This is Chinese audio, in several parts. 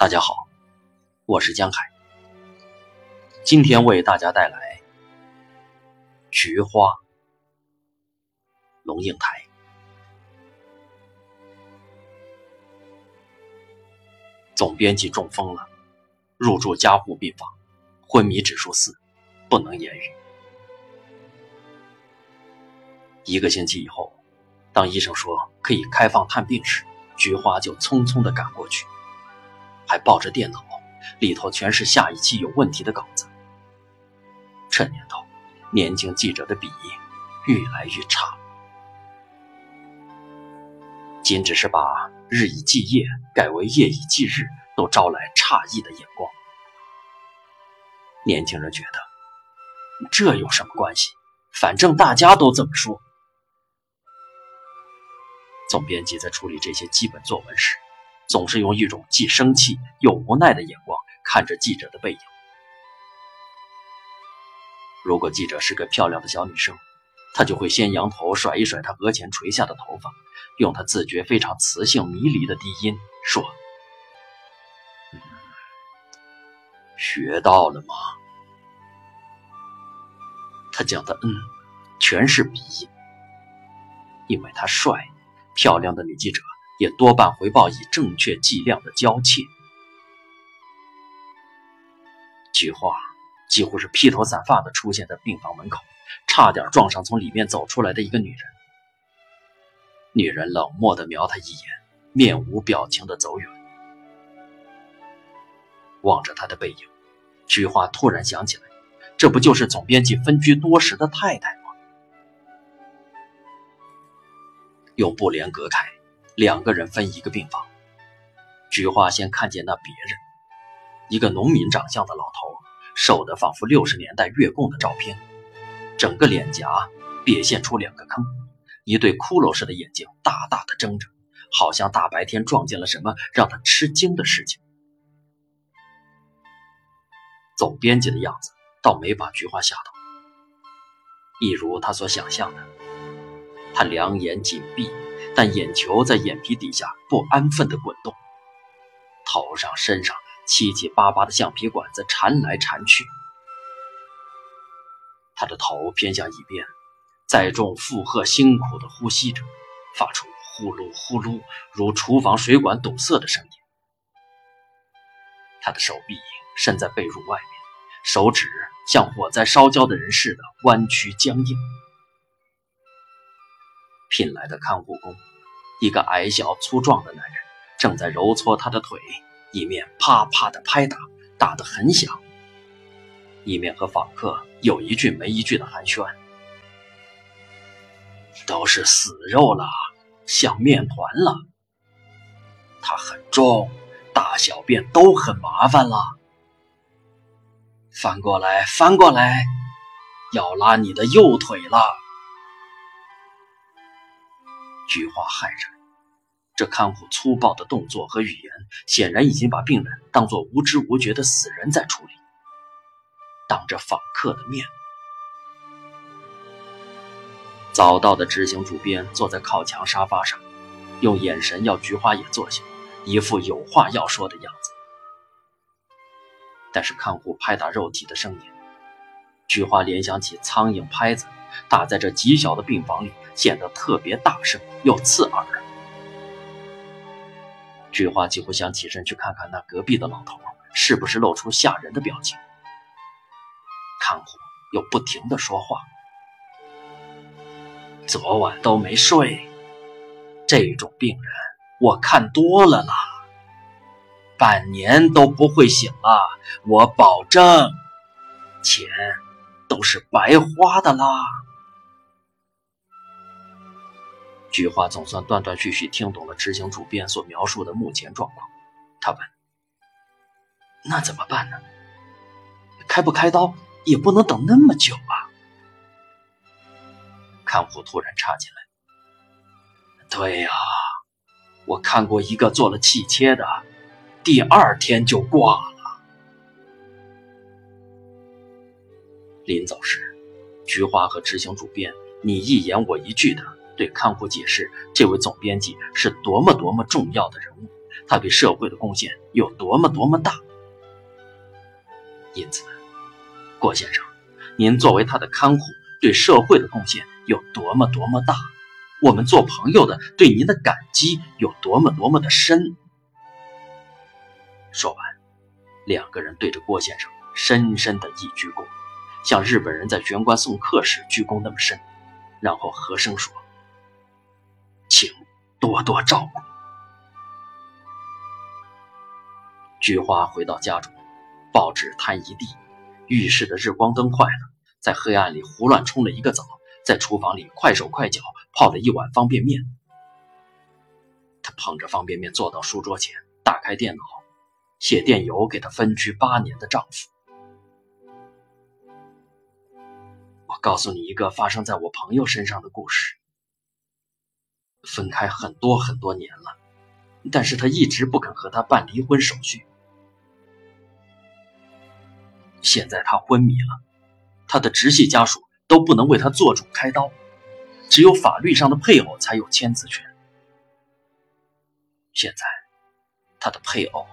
大家好，我是江海，今天为大家带来《菊花》。龙应台，总编辑中风了，入住加护病房，昏迷指数四，不能言语。一个星期以后，当医生说可以开放探病时，菊花就匆匆的赶过去。还抱着电脑，里头全是下一期有问题的稿子。这年头，年轻记者的笔越来越差，仅只是把“日以继夜”改为“夜以继日”，都招来诧异的眼光。年轻人觉得这有什么关系？反正大家都这么说。总编辑在处理这些基本作文时。总是用一种既生气又无奈的眼光看着记者的背影。如果记者是个漂亮的小女生，他就会先扬头甩一甩她额前垂下的头发，用他自觉非常磁性迷离的低音说：“学到了吗？”他讲的“嗯”全是鼻音，因为他帅，漂亮的女记者。也多半回报以正确剂量的娇怯。菊花几乎是披头散发的出现在病房门口，差点撞上从里面走出来的一个女人。女人冷漠的瞄他一眼，面无表情的走远。望着他的背影，菊花突然想起来，这不就是总编辑分居多时的太太吗？用布帘隔开。两个人分一个病房，菊花先看见那别人，一个农民长相的老头，瘦得仿佛六十年代月供的照片，整个脸颊瘪现出两个坑，一对骷髅似的眼睛大大的睁着，好像大白天撞见了什么让他吃惊的事情。总编辑的样子倒没把菊花吓到，一如他所想象的，他两眼紧闭。但眼球在眼皮底下不安分地滚动，头上、身上七七八八的橡皮管子缠来缠去。他的头偏向一边，载重负荷辛苦地呼吸着，发出呼噜呼噜如厨房水管堵塞的声音。他的手臂伸在被褥外面，手指像火灾烧焦的人似的弯曲僵硬。聘来的看护工，一个矮小粗壮的男人，正在揉搓他的腿，一面啪啪的拍打，打得很响，一面和访客有一句没一句的寒暄。都是死肉了，像面团了。它很重，大小便都很麻烦了。翻过来，翻过来，要拉你的右腿了。菊花骇然，这看护粗暴的动作和语言，显然已经把病人当作无知无觉的死人在处理。当着访客的面，早到的执行主编坐在靠墙沙发上，用眼神要菊花也坐下，一副有话要说的样子。但是看护拍打肉体的声音，菊花联想起苍蝇拍子。打在这极小的病房里，显得特别大声又刺耳。菊花几乎想起身去看看那隔壁的老头是不是露出吓人的表情。看护又不停的说话：“昨晚都没睡，这种病人我看多了啦，半年都不会醒了，我保证，钱。”都是白花的啦！菊花总算断断续续听懂了执行主编所描述的目前状况。他问：“那怎么办呢？开不开刀也不能等那么久啊！”看护突然插进来：“对呀，我看过一个做了气切的，第二天就挂了。”临走时，菊花和执行主编你一言我一句的对看护解释，这位总编辑是多么多么重要的人物，他对社会的贡献有多么多么大。因此，郭先生，您作为他的看护，对社会的贡献有多么多么大，我们做朋友的对您的感激有多么多么的深。说完，两个人对着郭先生深深的一鞠躬，像日本人在玄关送客时鞠躬那么深，然后和声说：“请多多照顾。”菊花回到家中，报纸摊一地，浴室的日光灯坏了，在黑暗里胡乱冲了一个澡，在厨房里快手快脚泡了一碗方便面。他捧着方便面坐到书桌前，打开电脑，写电邮给他分居八年的丈夫。告诉你一个发生在我朋友身上的故事。分开很多很多年了，但是他一直不肯和他办离婚手续。现在他昏迷了，他的直系家属都不能为他做主开刀，只有法律上的配偶才有签字权。现在，他的配偶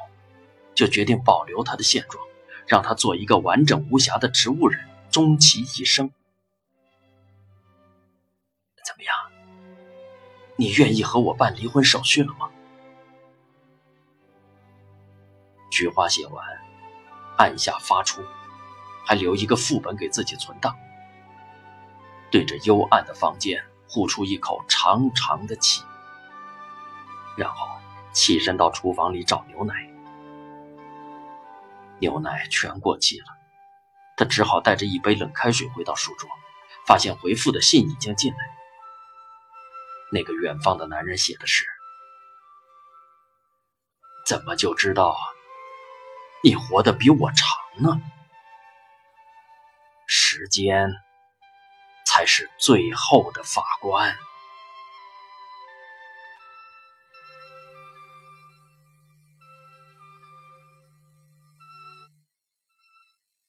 就决定保留他的现状，让他做一个完整无瑕的植物人，终其一生。你愿意和我办离婚手续了吗？菊花写完，按下发出。还留一个副本给自己存档，对着幽暗的房间呼出一口长长的气，然后起身到厨房里找牛奶。牛奶全过期了，他只好带着一杯冷开水回到书桌，发现回复的信已经进来。那个远方的男人写的是：“怎么就知道你活得比我长呢？”时间才是最后的法官。